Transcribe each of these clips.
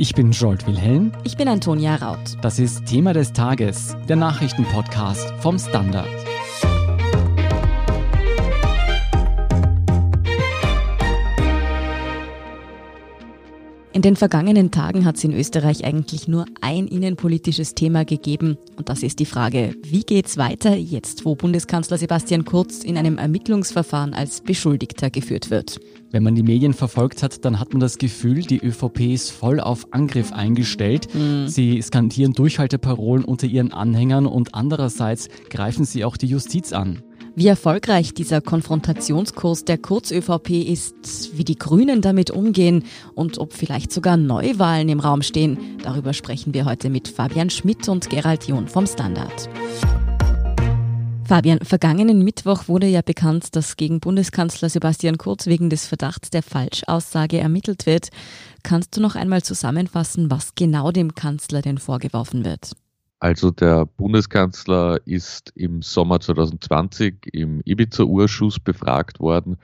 Ich bin Jolt Wilhelm. Ich bin Antonia Raut. Das ist Thema des Tages, der Nachrichtenpodcast vom Standard. In den vergangenen Tagen hat es in Österreich eigentlich nur ein innenpolitisches Thema gegeben und das ist die Frage, wie geht's weiter jetzt, wo Bundeskanzler Sebastian Kurz in einem Ermittlungsverfahren als Beschuldigter geführt wird. Wenn man die Medien verfolgt hat, dann hat man das Gefühl, die ÖVP ist voll auf Angriff eingestellt. Mhm. Sie skandieren Durchhalteparolen unter ihren Anhängern und andererseits greifen sie auch die Justiz an. Wie erfolgreich dieser Konfrontationskurs der Kurz-ÖVP ist, wie die Grünen damit umgehen und ob vielleicht sogar Neuwahlen im Raum stehen, darüber sprechen wir heute mit Fabian Schmidt und Gerald John vom Standard. Fabian, vergangenen Mittwoch wurde ja bekannt, dass gegen Bundeskanzler Sebastian Kurz wegen des Verdachts der Falschaussage ermittelt wird. Kannst du noch einmal zusammenfassen, was genau dem Kanzler denn vorgeworfen wird? Also der Bundeskanzler ist im Sommer 2020 im Ibiza-Urschuss befragt worden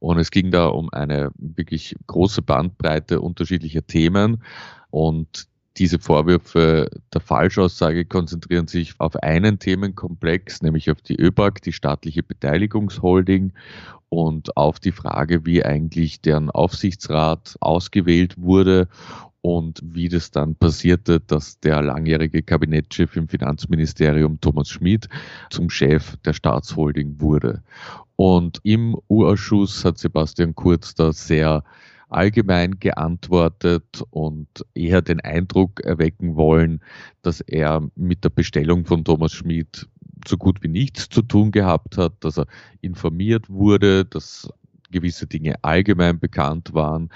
und es ging da um eine wirklich große Bandbreite unterschiedlicher Themen und diese Vorwürfe der Falschaussage konzentrieren sich auf einen Themenkomplex, nämlich auf die ÖBAG, die staatliche Beteiligungsholding und auf die Frage, wie eigentlich deren Aufsichtsrat ausgewählt wurde und wie das dann passierte, dass der langjährige Kabinettschef im Finanzministerium Thomas Schmid zum Chef der Staatsholding wurde. Und im U-Ausschuss hat Sebastian Kurz da sehr allgemein geantwortet und eher den Eindruck erwecken wollen, dass er mit der Bestellung von Thomas Schmid so gut wie nichts zu tun gehabt hat, dass er informiert wurde, dass gewisse Dinge allgemein bekannt waren,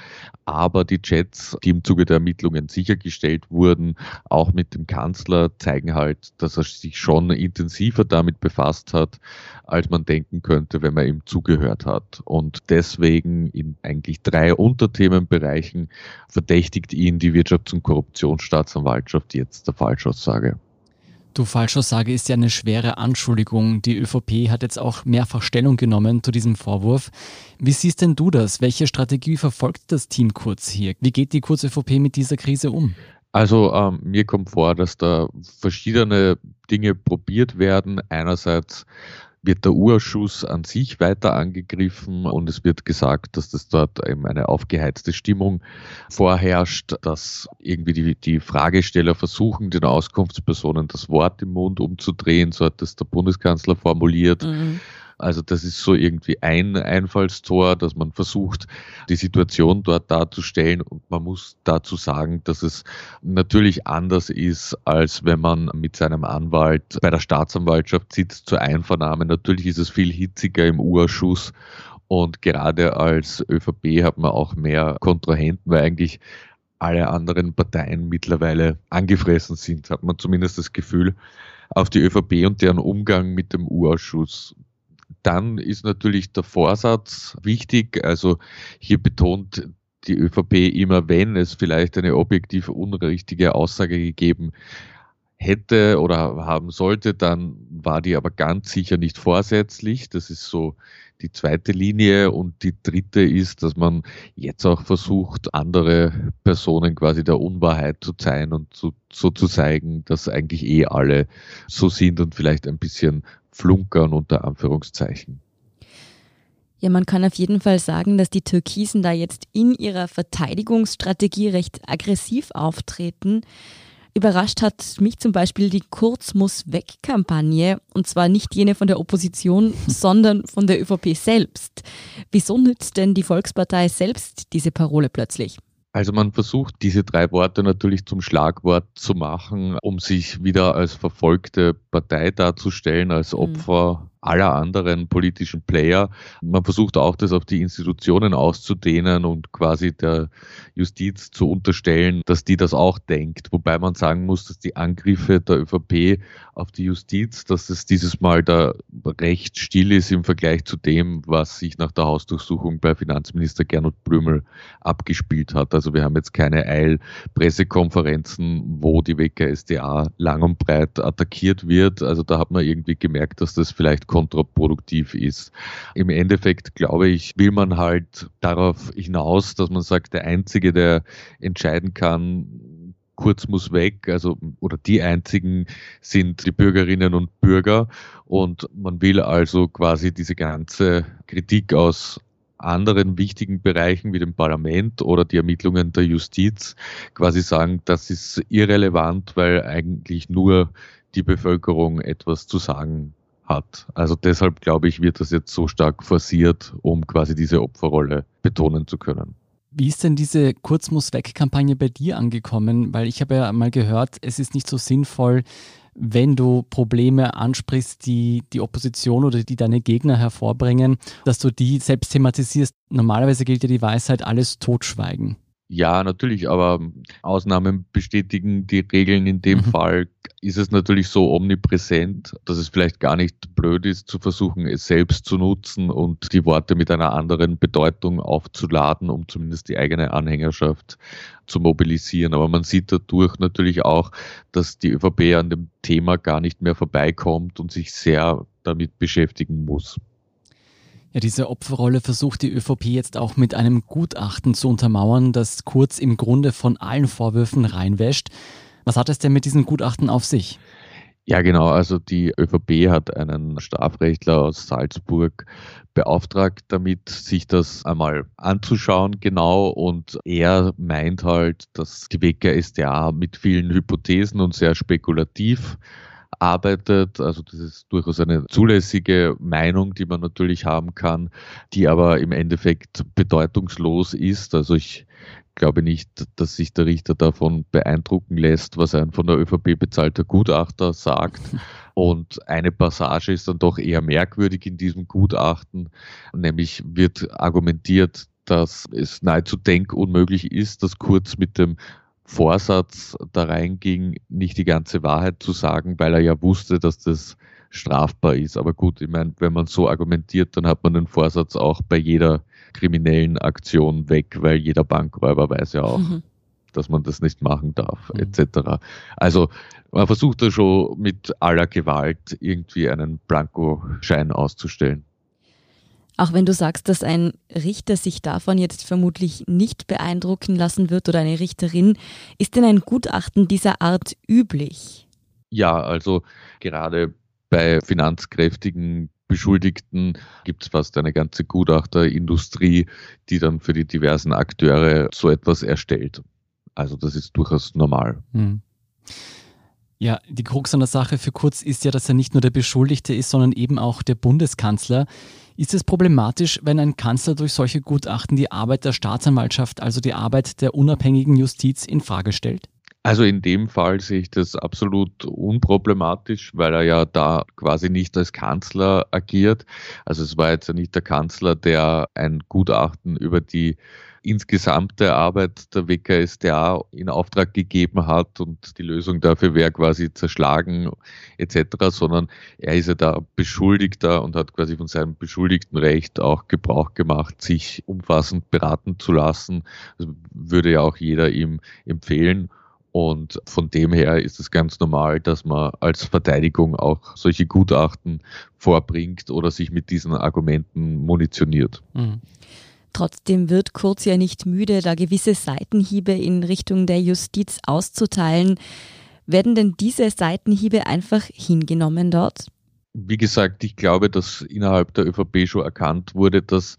aber die Chats, die im Zuge der Ermittlungen sichergestellt wurden, auch mit dem Kanzler, zeigen halt, dass er sich schon intensiver damit befasst hat, als man denken könnte, wenn man ihm zugehört hat. Und deswegen in eigentlich drei Unterthemenbereichen verdächtigt ihn die Wirtschafts- und Korruptionsstaatsanwaltschaft jetzt der Falschaussage. Du Falschaussage ist ja eine schwere Anschuldigung. Die ÖVP hat jetzt auch mehrfach Stellung genommen zu diesem Vorwurf. Wie siehst denn du das? Welche Strategie verfolgt das Team Kurz hier? Wie geht die Kurz-ÖVP mit dieser Krise um? Also ähm, mir kommt vor, dass da verschiedene Dinge probiert werden. Einerseits wird der Urschuss an sich weiter angegriffen und es wird gesagt, dass das dort eben eine aufgeheizte Stimmung vorherrscht, dass irgendwie die, die Fragesteller versuchen, den Auskunftspersonen das Wort im Mund umzudrehen, so hat das der Bundeskanzler formuliert. Mhm. Also das ist so irgendwie ein Einfallstor, dass man versucht, die Situation dort darzustellen. Und man muss dazu sagen, dass es natürlich anders ist, als wenn man mit seinem Anwalt bei der Staatsanwaltschaft sitzt zur Einvernahme. Natürlich ist es viel hitziger im Urschuss. Und gerade als ÖVP hat man auch mehr Kontrahenten, weil eigentlich alle anderen Parteien mittlerweile angefressen sind, hat man zumindest das Gefühl, auf die ÖVP und deren Umgang mit dem U-Ausschuss dann ist natürlich der Vorsatz wichtig. Also hier betont die ÖVP immer, wenn es vielleicht eine objektiv unrichtige Aussage gegeben hätte oder haben sollte, dann war die aber ganz sicher nicht vorsätzlich. Das ist so die zweite Linie. Und die dritte ist, dass man jetzt auch versucht, andere Personen quasi der Unwahrheit zu zeigen und zu, so zu zeigen, dass eigentlich eh alle so sind und vielleicht ein bisschen flunkern unter Anführungszeichen. Ja, man kann auf jeden Fall sagen, dass die Türkisen da jetzt in ihrer Verteidigungsstrategie recht aggressiv auftreten. Überrascht hat mich zum Beispiel die Kurz muss weg Kampagne und zwar nicht jene von der Opposition, sondern von der ÖVP selbst. Wieso nützt denn die Volkspartei selbst diese Parole plötzlich? Also man versucht diese drei Worte natürlich zum Schlagwort zu machen, um sich wieder als verfolgte Partei darzustellen, als mhm. Opfer aller anderen politischen Player. Man versucht auch, das auf die Institutionen auszudehnen und quasi der Justiz zu unterstellen, dass die das auch denkt. Wobei man sagen muss, dass die Angriffe der ÖVP auf die Justiz, dass es dieses Mal da recht still ist im Vergleich zu dem, was sich nach der Hausdurchsuchung bei Finanzminister Gernot Blümel abgespielt hat. Also wir haben jetzt keine Eil-Pressekonferenzen, wo die WKSDA lang und breit attackiert wird. Also da hat man irgendwie gemerkt, dass das vielleicht kontraproduktiv ist. Im Endeffekt, glaube ich, will man halt darauf hinaus, dass man sagt, der Einzige, der entscheiden kann, Kurz muss weg, also oder die einzigen sind die Bürgerinnen und Bürger und man will also quasi diese ganze Kritik aus anderen wichtigen Bereichen wie dem Parlament oder die Ermittlungen der Justiz quasi sagen, das ist irrelevant, weil eigentlich nur die Bevölkerung etwas zu sagen hat. Also deshalb glaube ich, wird das jetzt so stark forciert, um quasi diese Opferrolle betonen zu können. Wie ist denn diese Kurz muss weg-Kampagne bei dir angekommen? Weil ich habe ja mal gehört, es ist nicht so sinnvoll, wenn du Probleme ansprichst, die die Opposition oder die deine Gegner hervorbringen, dass du die selbst thematisierst. Normalerweise gilt ja die Weisheit, alles totschweigen. Ja, natürlich, aber Ausnahmen bestätigen die Regeln. In dem mhm. Fall ist es natürlich so omnipräsent, dass es vielleicht gar nicht blöd ist, zu versuchen, es selbst zu nutzen und die Worte mit einer anderen Bedeutung aufzuladen, um zumindest die eigene Anhängerschaft zu mobilisieren. Aber man sieht dadurch natürlich auch, dass die ÖVP an dem Thema gar nicht mehr vorbeikommt und sich sehr damit beschäftigen muss. Ja, diese Opferrolle versucht die ÖVP jetzt auch mit einem Gutachten zu untermauern, das Kurz im Grunde von allen Vorwürfen reinwäscht. Was hat es denn mit diesen Gutachten auf sich? Ja, genau. Also die ÖVP hat einen Strafrechtler aus Salzburg beauftragt, damit sich das einmal anzuschauen genau. Und er meint halt, dass die WKStA mit vielen Hypothesen und sehr spekulativ arbeitet. Also das ist durchaus eine zulässige Meinung, die man natürlich haben kann, die aber im Endeffekt bedeutungslos ist. Also ich glaube nicht, dass sich der Richter davon beeindrucken lässt, was ein von der ÖVP bezahlter Gutachter sagt. Und eine Passage ist dann doch eher merkwürdig in diesem Gutachten, nämlich wird argumentiert, dass es nahezu denkunmöglich ist, dass Kurz mit dem Vorsatz da reinging, nicht die ganze Wahrheit zu sagen, weil er ja wusste, dass das strafbar ist. Aber gut, ich meine, wenn man so argumentiert, dann hat man den Vorsatz auch bei jeder kriminellen Aktion weg, weil jeder Bankräuber weiß ja auch, mhm. dass man das nicht machen darf, mhm. etc. Also man versucht da schon mit aller Gewalt irgendwie einen Blankoschein auszustellen. Auch wenn du sagst, dass ein Richter sich davon jetzt vermutlich nicht beeindrucken lassen wird oder eine Richterin, ist denn ein Gutachten dieser Art üblich? Ja, also gerade bei finanzkräftigen Beschuldigten gibt es fast eine ganze Gutachterindustrie, die dann für die diversen Akteure so etwas erstellt. Also das ist durchaus normal. Hm. Ja, die Krux an der Sache für Kurz ist ja, dass er nicht nur der Beschuldigte ist, sondern eben auch der Bundeskanzler. Ist es problematisch, wenn ein Kanzler durch solche Gutachten die Arbeit der Staatsanwaltschaft, also die Arbeit der unabhängigen Justiz, in Frage stellt? Also in dem Fall sehe ich das absolut unproblematisch, weil er ja da quasi nicht als Kanzler agiert. Also es war jetzt ja nicht der Kanzler, der ein Gutachten über die insgesamte Arbeit der WKSDA in Auftrag gegeben hat und die Lösung dafür wäre quasi zerschlagen etc., sondern er ist ja da Beschuldigter und hat quasi von seinem Beschuldigtenrecht auch Gebrauch gemacht, sich umfassend beraten zu lassen. Das würde ja auch jeder ihm empfehlen. Und von dem her ist es ganz normal, dass man als Verteidigung auch solche Gutachten vorbringt oder sich mit diesen Argumenten munitioniert. Mhm. Trotzdem wird Kurz ja nicht müde, da gewisse Seitenhiebe in Richtung der Justiz auszuteilen. Werden denn diese Seitenhiebe einfach hingenommen dort? Wie gesagt, ich glaube, dass innerhalb der ÖVP schon erkannt wurde, dass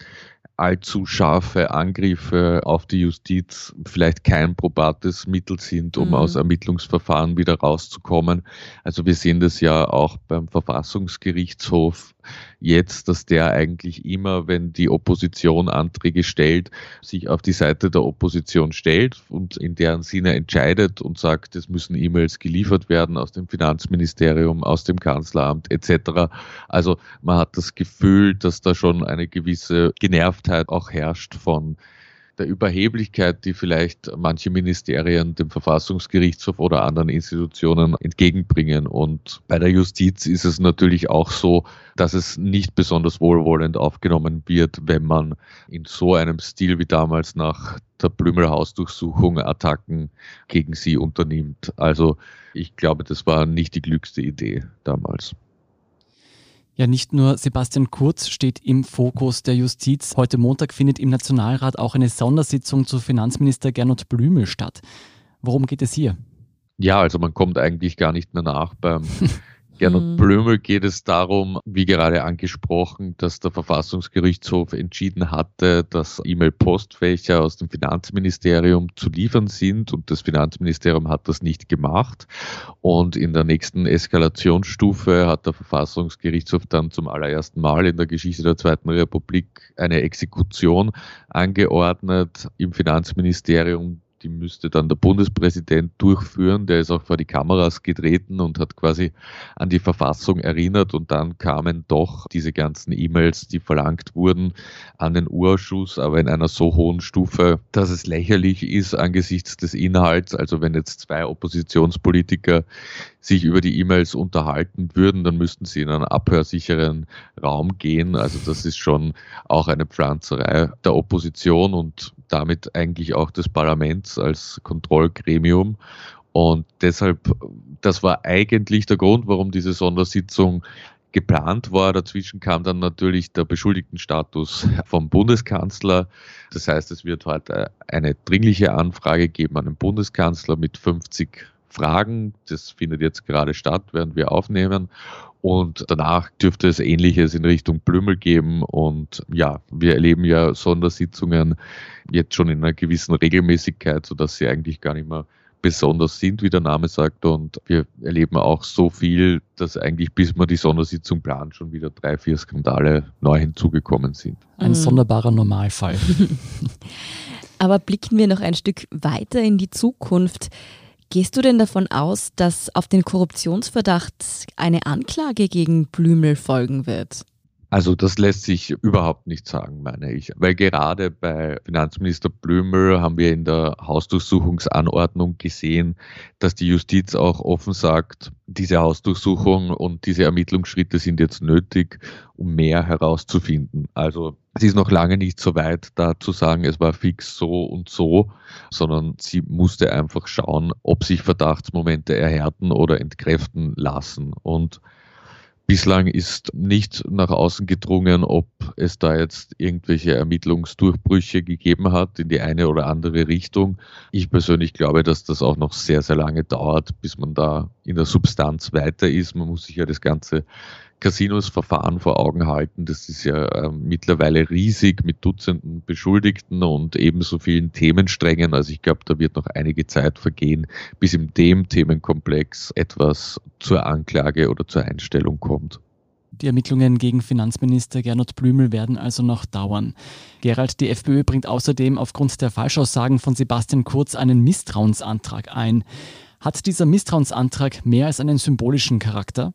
allzu scharfe Angriffe auf die Justiz vielleicht kein probates Mittel sind, um mhm. aus Ermittlungsverfahren wieder rauszukommen. Also wir sehen das ja auch beim Verfassungsgerichtshof jetzt, dass der eigentlich immer, wenn die Opposition Anträge stellt, sich auf die Seite der Opposition stellt und in deren Sinne entscheidet und sagt, es müssen E-Mails geliefert werden aus dem Finanzministerium, aus dem Kanzleramt etc. Also man hat das Gefühl, dass da schon eine gewisse Genervtheit auch herrscht von der Überheblichkeit, die vielleicht manche Ministerien dem Verfassungsgerichtshof oder anderen Institutionen entgegenbringen. Und bei der Justiz ist es natürlich auch so, dass es nicht besonders wohlwollend aufgenommen wird, wenn man in so einem Stil wie damals nach der Blümelhausdurchsuchung Attacken gegen sie unternimmt. Also ich glaube, das war nicht die glückste Idee damals. Ja, nicht nur Sebastian Kurz steht im Fokus der Justiz. Heute Montag findet im Nationalrat auch eine Sondersitzung zu Finanzminister Gernot Blümel statt. Worum geht es hier? Ja, also man kommt eigentlich gar nicht mehr nach beim Gernot mhm. Blömel geht es darum, wie gerade angesprochen, dass der Verfassungsgerichtshof entschieden hatte, dass E-Mail-Postfächer aus dem Finanzministerium zu liefern sind und das Finanzministerium hat das nicht gemacht. Und in der nächsten Eskalationsstufe hat der Verfassungsgerichtshof dann zum allerersten Mal in der Geschichte der Zweiten Republik eine Exekution angeordnet im Finanzministerium, die müsste dann der Bundespräsident durchführen. Der ist auch vor die Kameras getreten und hat quasi an die Verfassung erinnert. Und dann kamen doch diese ganzen E-Mails, die verlangt wurden, an den Urschuss, aber in einer so hohen Stufe, dass es lächerlich ist angesichts des Inhalts. Also wenn jetzt zwei Oppositionspolitiker sich über die E-Mails unterhalten würden, dann müssten sie in einen abhörsicheren Raum gehen. Also das ist schon auch eine Pflanzerei der Opposition und damit eigentlich auch des Parlaments als Kontrollgremium. Und deshalb, das war eigentlich der Grund, warum diese Sondersitzung geplant war. Dazwischen kam dann natürlich der Beschuldigtenstatus vom Bundeskanzler. Das heißt, es wird heute eine dringliche Anfrage geben an den Bundeskanzler mit 50 Fragen. Das findet jetzt gerade statt, während wir aufnehmen. Und danach dürfte es Ähnliches in Richtung Blümel geben. Und ja, wir erleben ja Sondersitzungen jetzt schon in einer gewissen Regelmäßigkeit, sodass sie eigentlich gar nicht mehr besonders sind, wie der Name sagt. Und wir erleben auch so viel, dass eigentlich bis man die Sondersitzung plant, schon wieder drei, vier Skandale neu hinzugekommen sind. Ein mhm. sonderbarer Normalfall. Aber blicken wir noch ein Stück weiter in die Zukunft. Gehst du denn davon aus, dass auf den Korruptionsverdacht eine Anklage gegen Blümel folgen wird? Also das lässt sich überhaupt nicht sagen, meine ich. Weil gerade bei Finanzminister Blümel haben wir in der Hausdurchsuchungsanordnung gesehen, dass die Justiz auch offen sagt, diese Hausdurchsuchung und diese Ermittlungsschritte sind jetzt nötig, um mehr herauszufinden. Also es ist noch lange nicht so weit, da zu sagen, es war fix so und so, sondern sie musste einfach schauen, ob sich Verdachtsmomente erhärten oder entkräften lassen. Und Bislang ist nicht nach außen gedrungen, ob es da jetzt irgendwelche Ermittlungsdurchbrüche gegeben hat in die eine oder andere Richtung. Ich persönlich glaube, dass das auch noch sehr, sehr lange dauert, bis man da in der Substanz weiter ist. Man muss sich ja das Ganze Casinos-Verfahren vor Augen halten. Das ist ja äh, mittlerweile riesig mit Dutzenden Beschuldigten und ebenso vielen Themensträngen. Also ich glaube, da wird noch einige Zeit vergehen, bis in dem Themenkomplex etwas zur Anklage oder zur Einstellung kommt. Die Ermittlungen gegen Finanzminister Gernot Blümel werden also noch dauern. Gerald, die FPÖ bringt außerdem aufgrund der Falschaussagen von Sebastian Kurz einen Misstrauensantrag ein. Hat dieser Misstrauensantrag mehr als einen symbolischen Charakter?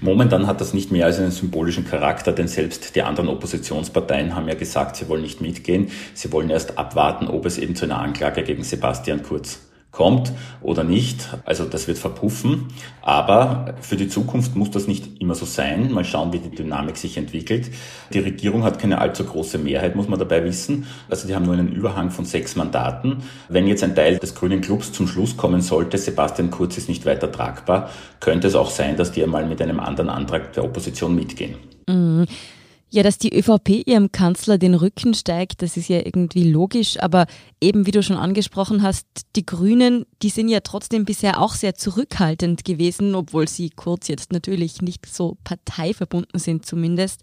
Momentan hat das nicht mehr als einen symbolischen Charakter, denn selbst die anderen Oppositionsparteien haben ja gesagt, sie wollen nicht mitgehen. Sie wollen erst abwarten, ob es eben zu einer Anklage gegen Sebastian Kurz kommt oder nicht. Also das wird verpuffen. Aber für die Zukunft muss das nicht immer so sein. Mal schauen, wie die Dynamik sich entwickelt. Die Regierung hat keine allzu große Mehrheit, muss man dabei wissen. Also die haben nur einen Überhang von sechs Mandaten. Wenn jetzt ein Teil des Grünen Clubs zum Schluss kommen sollte, Sebastian Kurz ist nicht weiter tragbar, könnte es auch sein, dass die einmal mit einem anderen Antrag der Opposition mitgehen. Mhm. Ja, dass die ÖVP ihrem Kanzler den Rücken steigt, das ist ja irgendwie logisch, aber eben wie du schon angesprochen hast, die Grünen, die sind ja trotzdem bisher auch sehr zurückhaltend gewesen, obwohl sie kurz jetzt natürlich nicht so parteiverbunden sind zumindest.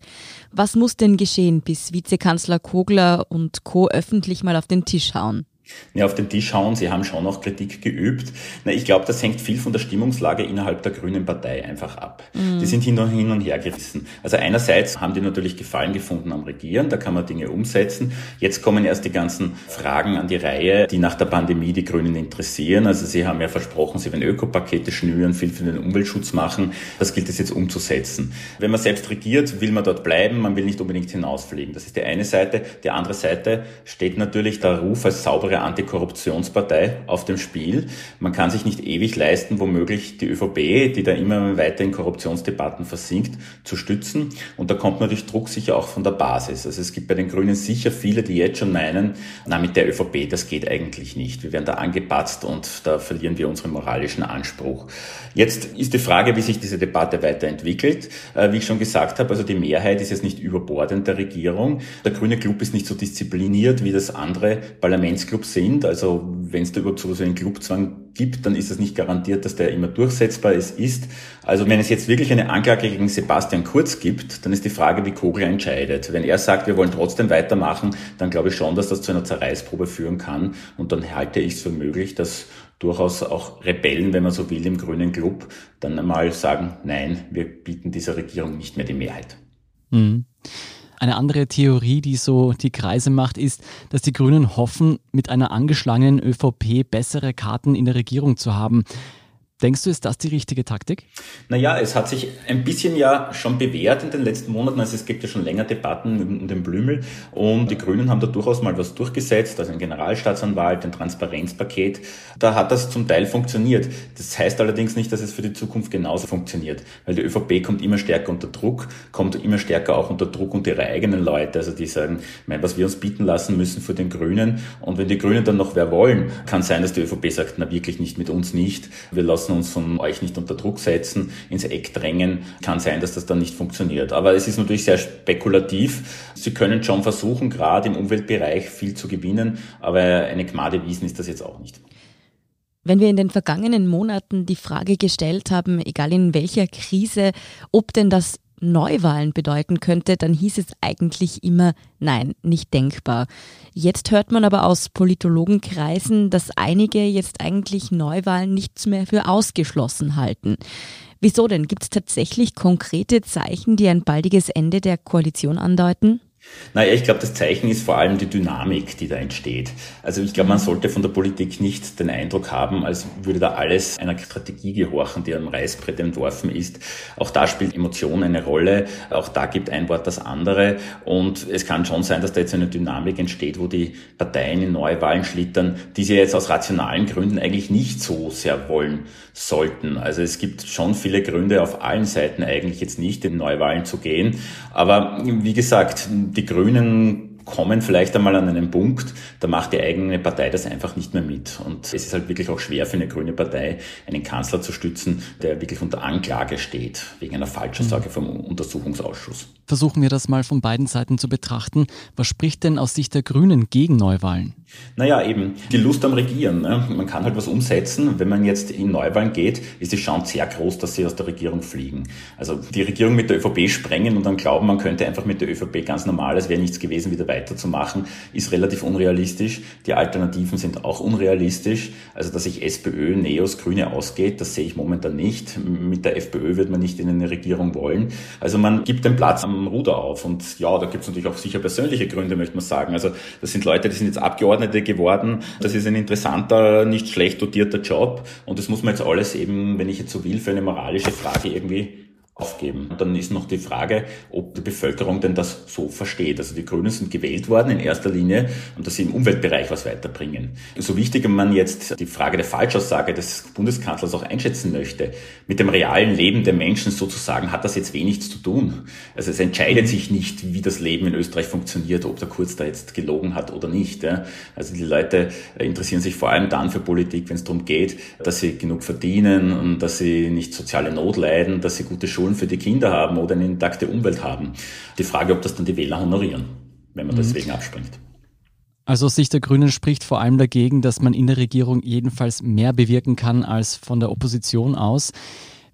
Was muss denn geschehen, bis Vizekanzler Kogler und Co öffentlich mal auf den Tisch hauen? Ja, auf den Tisch schauen. Sie haben schon noch Kritik geübt. Na, ich glaube, das hängt viel von der Stimmungslage innerhalb der Grünen Partei einfach ab. Mhm. Die sind hin und, hin und her gerissen. Also einerseits haben die natürlich Gefallen gefunden am Regieren, da kann man Dinge umsetzen. Jetzt kommen erst die ganzen Fragen an die Reihe, die nach der Pandemie die Grünen interessieren. Also sie haben ja versprochen, sie werden Ökopakete schnüren, viel für den Umweltschutz machen. Das gilt es jetzt umzusetzen. Wenn man selbst regiert, will man dort bleiben, man will nicht unbedingt hinausfliegen. Das ist die eine Seite. Die andere Seite steht natürlich der Ruf als saubere der Antikorruptionspartei auf dem Spiel. Man kann sich nicht ewig leisten, womöglich die ÖVP, die da immer weiter in Korruptionsdebatten versinkt, zu stützen. Und da kommt natürlich Druck sicher auch von der Basis. Also es gibt bei den Grünen sicher viele, die jetzt schon meinen, na mit der ÖVP, das geht eigentlich nicht. Wir werden da angepatzt und da verlieren wir unseren moralischen Anspruch. Jetzt ist die Frage, wie sich diese Debatte weiterentwickelt. Äh, wie ich schon gesagt habe, also die Mehrheit ist jetzt nicht überbordend der Regierung. Der grüne Club ist nicht so diszipliniert, wie das andere Parlamentsclubs sind. Also wenn es da überhaupt so einen Clubzwang gibt, dann ist es nicht garantiert, dass der immer durchsetzbar ist. Also wenn es jetzt wirklich eine Anklage gegen Sebastian Kurz gibt, dann ist die Frage, wie Kogler entscheidet. Wenn er sagt, wir wollen trotzdem weitermachen, dann glaube ich schon, dass das zu einer Zerreißprobe führen kann. Und dann halte ich es für möglich, dass durchaus auch Rebellen, wenn man so will, im grünen Club dann einmal sagen, nein, wir bieten dieser Regierung nicht mehr die Mehrheit. Mhm. Eine andere Theorie, die so die Kreise macht, ist, dass die Grünen hoffen, mit einer angeschlagenen ÖVP bessere Karten in der Regierung zu haben. Denkst du, ist das die richtige Taktik? Naja, es hat sich ein bisschen ja schon bewährt in den letzten Monaten. Also es gibt ja schon länger Debatten um den Blümel und die Grünen haben da durchaus mal was durchgesetzt, also ein Generalstaatsanwalt, ein Transparenzpaket. Da hat das zum Teil funktioniert. Das heißt allerdings nicht, dass es für die Zukunft genauso funktioniert, weil die ÖVP kommt immer stärker unter Druck, kommt immer stärker auch unter Druck und ihre eigenen Leute, also die sagen, mein, was wir uns bieten lassen müssen für den Grünen. Und wenn die Grünen dann noch wer wollen, kann sein, dass die ÖVP sagt, na wirklich nicht mit uns nicht. Wir lassen lassen uns von euch nicht unter Druck setzen, ins Eck drängen. Kann sein, dass das dann nicht funktioniert. Aber es ist natürlich sehr spekulativ. Sie können schon versuchen, gerade im Umweltbereich viel zu gewinnen, aber eine Gmade Wiesen ist das jetzt auch nicht. Wenn wir in den vergangenen Monaten die Frage gestellt haben, egal in welcher Krise, ob denn das Neuwahlen bedeuten könnte, dann hieß es eigentlich immer nein, nicht denkbar. Jetzt hört man aber aus Politologenkreisen, dass einige jetzt eigentlich Neuwahlen nichts mehr für ausgeschlossen halten. Wieso denn? Gibt es tatsächlich konkrete Zeichen, die ein baldiges Ende der Koalition andeuten? Naja, ich glaube, das Zeichen ist vor allem die Dynamik, die da entsteht. Also ich glaube, man sollte von der Politik nicht den Eindruck haben, als würde da alles einer Strategie gehorchen, die am Reißbrett entworfen ist. Auch da spielt Emotion eine Rolle. Auch da gibt ein Wort das andere. Und es kann schon sein, dass da jetzt eine Dynamik entsteht, wo die Parteien in Neuwahlen schlittern, die sie jetzt aus rationalen Gründen eigentlich nicht so sehr wollen sollten. Also es gibt schon viele Gründe auf allen Seiten eigentlich jetzt nicht in Neuwahlen zu gehen. Aber wie gesagt, die Grünen kommen vielleicht einmal an einen Punkt, da macht die eigene Partei das einfach nicht mehr mit. Und es ist halt wirklich auch schwer für eine grüne Partei, einen Kanzler zu stützen, der wirklich unter Anklage steht, wegen einer Falschaussage mhm. vom Untersuchungsausschuss. Versuchen wir das mal von beiden Seiten zu betrachten. Was spricht denn aus Sicht der Grünen gegen Neuwahlen? Naja, eben die Lust am Regieren. Ne? Man kann halt was umsetzen. Wenn man jetzt in Neuwahlen geht, ist die Chance sehr groß, dass sie aus der Regierung fliegen. Also die Regierung mit der ÖVP sprengen und dann glauben, man könnte einfach mit der ÖVP ganz normal, es wäre nichts gewesen, wieder weiterzumachen, ist relativ unrealistisch. Die Alternativen sind auch unrealistisch. Also dass sich SPÖ, Neos, Grüne ausgeht, das sehe ich momentan nicht. Mit der FPÖ wird man nicht in eine Regierung wollen. Also man gibt den Platz am Ruder auf. Und ja, da gibt es natürlich auch sicher persönliche Gründe, möchte man sagen. Also das sind Leute, die sind jetzt Abgeordnete geworden. Das ist ein interessanter, nicht schlecht dotierter Job. Und das muss man jetzt alles eben, wenn ich jetzt so will, für eine moralische Frage irgendwie aufgeben. Und dann ist noch die Frage, ob die Bevölkerung denn das so versteht. Also die Grünen sind gewählt worden in erster Linie und dass sie im Umweltbereich was weiterbringen. So wichtig man jetzt die Frage der Falschaussage des Bundeskanzlers auch einschätzen möchte, mit dem realen Leben der Menschen sozusagen hat das jetzt wenig zu tun. Also es entscheidet sich nicht, wie das Leben in Österreich funktioniert, ob der Kurz da jetzt gelogen hat oder nicht. Also die Leute interessieren sich vor allem dann für Politik, wenn es darum geht, dass sie genug verdienen und dass sie nicht soziale Not leiden, dass sie gute Schulen Schulen für die Kinder haben oder eine intakte Umwelt haben. Die Frage, ob das dann die Wähler honorieren, wenn man mhm. deswegen abspringt. Also aus Sicht der Grünen spricht vor allem dagegen, dass man in der Regierung jedenfalls mehr bewirken kann als von der Opposition aus.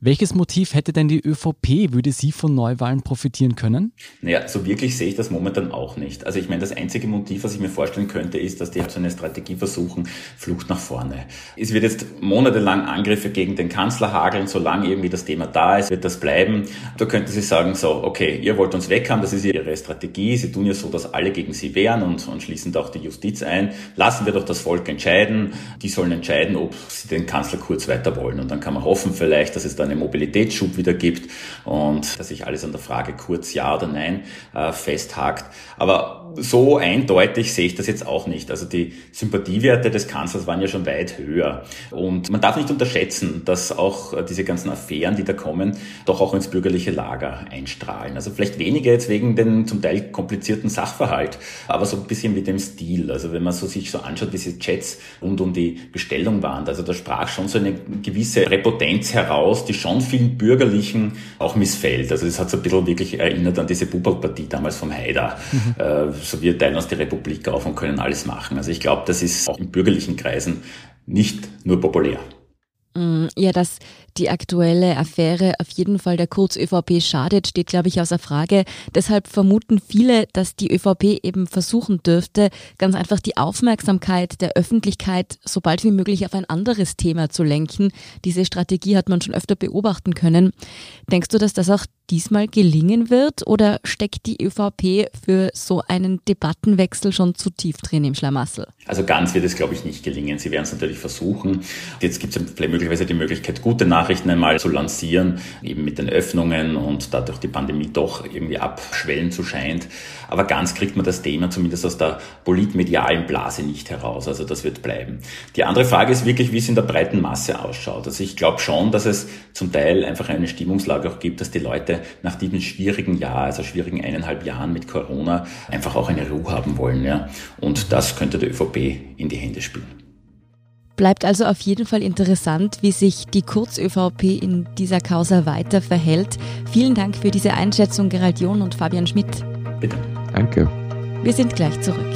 Welches Motiv hätte denn die ÖVP? Würde sie von Neuwahlen profitieren können? Naja, so wirklich sehe ich das momentan auch nicht. Also ich meine, das einzige Motiv, was ich mir vorstellen könnte, ist, dass die so eine Strategie versuchen, Flucht nach vorne. Es wird jetzt monatelang Angriffe gegen den Kanzler hageln, solange irgendwie das Thema da ist, wird das bleiben. Da könnte sie sagen, so, okay, ihr wollt uns weghaben, das ist ihre Strategie. Sie tun ja so, dass alle gegen sie wehren und, und schließen da auch die Justiz ein. Lassen wir doch das Volk entscheiden. Die sollen entscheiden, ob sie den Kanzler kurz weiter wollen. Und dann kann man hoffen vielleicht, dass es dann einen Mobilitätsschub wieder gibt und dass sich alles an der Frage kurz ja oder nein äh, festhakt. Aber so eindeutig sehe ich das jetzt auch nicht. Also die Sympathiewerte des Kanzlers waren ja schon weit höher. Und man darf nicht unterschätzen, dass auch diese ganzen Affären, die da kommen, doch auch ins bürgerliche Lager einstrahlen. Also vielleicht weniger jetzt wegen den zum Teil komplizierten Sachverhalt, aber so ein bisschen mit dem Stil. Also wenn man so sich so anschaut, wie diese Chats rund um die Bestellung waren, also da sprach schon so eine gewisse Reputenz heraus, die schon vielen Bürgerlichen auch missfällt. Also das hat so ein bisschen wirklich erinnert an diese Bubble-Partie damals vom Haider. Mhm. Äh, so wir teilen uns die Republik auf und können alles machen. Also ich glaube, das ist auch in bürgerlichen Kreisen nicht nur populär. Mm, ja, dass die aktuelle Affäre auf jeden Fall der Kurz-ÖVP schadet, steht, glaube ich, außer Frage. Deshalb vermuten viele, dass die ÖVP eben versuchen dürfte, ganz einfach die Aufmerksamkeit der Öffentlichkeit so bald wie möglich auf ein anderes Thema zu lenken. Diese Strategie hat man schon öfter beobachten können. Denkst du, dass das auch diesmal gelingen wird oder steckt die ÖVP für so einen Debattenwechsel schon zu tief drin im Schlamassel? Also ganz wird es, glaube ich, nicht gelingen. Sie werden es natürlich versuchen. Jetzt gibt es möglicherweise die Möglichkeit, gute Nachrichten einmal zu lancieren, eben mit den Öffnungen und dadurch die Pandemie doch irgendwie abschwellen zu scheint. Aber ganz kriegt man das Thema zumindest aus der politmedialen Blase nicht heraus. Also das wird bleiben. Die andere Frage ist wirklich, wie es in der breiten Masse ausschaut. Also ich glaube schon, dass es zum Teil einfach eine Stimmungslage auch gibt, dass die Leute nach diesem schwierigen Jahr, also schwierigen eineinhalb Jahren mit Corona, einfach auch eine Ruhe haben wollen. Ja? Und das könnte der ÖVP in die Hände spielen. Bleibt also auf jeden Fall interessant, wie sich die Kurz-ÖVP in dieser Causa weiter verhält. Vielen Dank für diese Einschätzung, Gerald John und Fabian Schmidt. Bitte. Danke. Wir sind gleich zurück.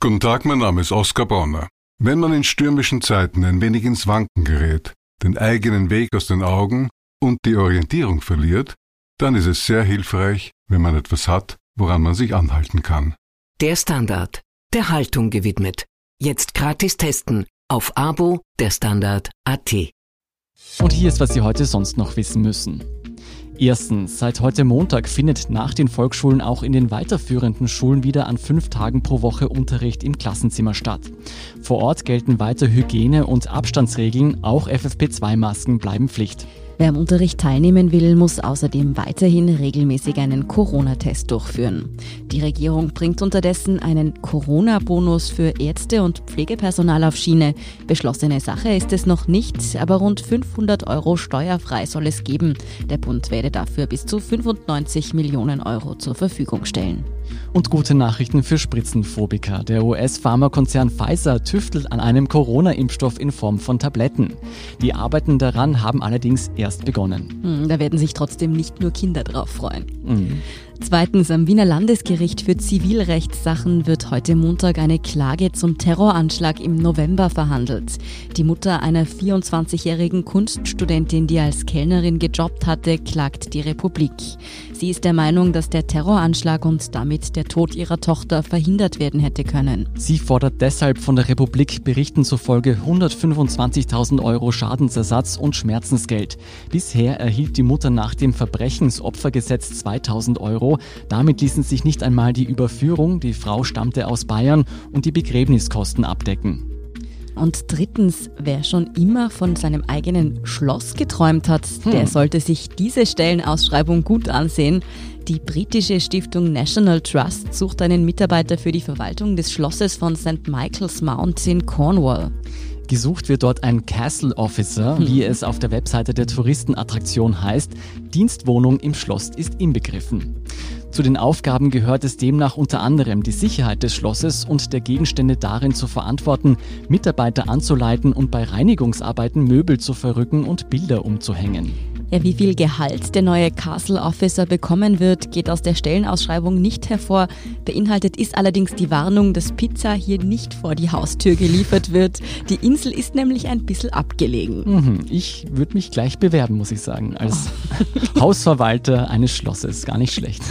Guten Tag, mein Name ist Oskar Bonner. Wenn man in stürmischen Zeiten ein wenig ins Wanken gerät, den eigenen Weg aus den Augen und die Orientierung verliert, dann ist es sehr hilfreich, wenn man etwas hat, woran man sich anhalten kann. Der Standard, der Haltung gewidmet. Jetzt gratis testen auf Abo der Standard AT. Und hier ist, was Sie heute sonst noch wissen müssen. Erstens, seit heute Montag findet nach den Volksschulen auch in den weiterführenden Schulen wieder an fünf Tagen pro Woche Unterricht im Klassenzimmer statt. Vor Ort gelten weiter Hygiene- und Abstandsregeln, auch FFP2-Masken bleiben Pflicht. Wer am Unterricht teilnehmen will, muss außerdem weiterhin regelmäßig einen Corona-Test durchführen. Die Regierung bringt unterdessen einen Corona-Bonus für Ärzte und Pflegepersonal auf Schiene. Beschlossene Sache ist es noch nicht, aber rund 500 Euro steuerfrei soll es geben. Der Bund werde dafür bis zu 95 Millionen Euro zur Verfügung stellen. Und gute Nachrichten für Spritzenphobiker. Der US-Pharmakonzern Pfizer tüftelt an einem Corona-Impfstoff in Form von Tabletten. Die Arbeiten daran haben allerdings erst begonnen. Hm, da werden sich trotzdem nicht nur Kinder drauf freuen. Mhm. Zweitens, am Wiener Landesgericht für Zivilrechtssachen wird heute Montag eine Klage zum Terroranschlag im November verhandelt. Die Mutter einer 24-jährigen Kunststudentin, die als Kellnerin gejobbt hatte, klagt die Republik. Sie ist der Meinung, dass der Terroranschlag und damit der Tod ihrer Tochter verhindert werden hätte können. Sie fordert deshalb von der Republik Berichten zufolge 125.000 Euro Schadensersatz und Schmerzensgeld. Bisher erhielt die Mutter nach dem Verbrechensopfergesetz 2000 Euro. Damit ließen sich nicht einmal die Überführung, die Frau stammte aus Bayern, und die Begräbniskosten abdecken. Und drittens, wer schon immer von seinem eigenen Schloss geträumt hat, hm. der sollte sich diese Stellenausschreibung gut ansehen. Die britische Stiftung National Trust sucht einen Mitarbeiter für die Verwaltung des Schlosses von St. Michael's Mount in Cornwall. Gesucht wird dort ein Castle Officer, hm. wie es auf der Webseite der Touristenattraktion heißt. Dienstwohnung im Schloss ist inbegriffen. Zu den Aufgaben gehört es demnach unter anderem, die Sicherheit des Schlosses und der Gegenstände darin zu verantworten, Mitarbeiter anzuleiten und bei Reinigungsarbeiten Möbel zu verrücken und Bilder umzuhängen. Ja, wie viel Gehalt der neue Castle Officer bekommen wird, geht aus der Stellenausschreibung nicht hervor. Beinhaltet ist allerdings die Warnung, dass Pizza hier nicht vor die Haustür geliefert wird. Die Insel ist nämlich ein bisschen abgelegen. Mhm, ich würde mich gleich bewerben, muss ich sagen, als oh. Hausverwalter eines Schlosses. Gar nicht schlecht.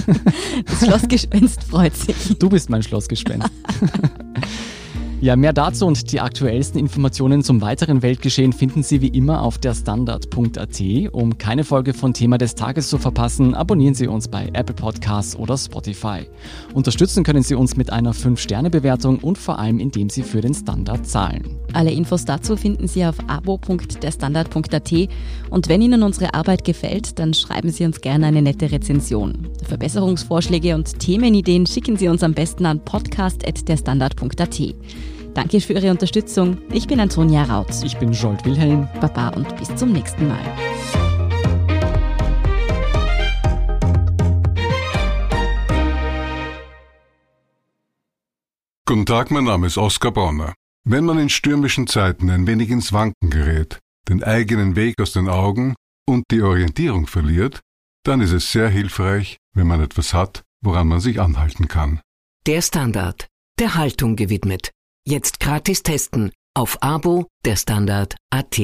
Das Schlossgespenst freut sich. Du bist mein Schlossgespenst. Ja, mehr dazu und die aktuellsten Informationen zum weiteren Weltgeschehen finden Sie wie immer auf der Standard.at. Um keine Folge von Thema des Tages zu verpassen, abonnieren Sie uns bei Apple Podcasts oder Spotify. Unterstützen können Sie uns mit einer 5-Sterne-Bewertung und vor allem, indem Sie für den Standard zahlen. Alle Infos dazu finden Sie auf abo.derstandard.at und wenn Ihnen unsere Arbeit gefällt, dann schreiben Sie uns gerne eine nette Rezension. Verbesserungsvorschläge und Themenideen schicken Sie uns am besten an podcast.derstandard.at. Danke für Ihre Unterstützung. Ich bin Antonia Raut. Ich bin Jolt Wilhelm. Baba und bis zum nächsten Mal. Guten Tag, mein Name ist Oskar Bonner. Wenn man in stürmischen Zeiten ein wenig ins Wanken gerät, den eigenen Weg aus den Augen und die Orientierung verliert, dann ist es sehr hilfreich, wenn man etwas hat, woran man sich anhalten kann. Der Standard, der Haltung gewidmet. Jetzt gratis testen auf Abo der Standard.at.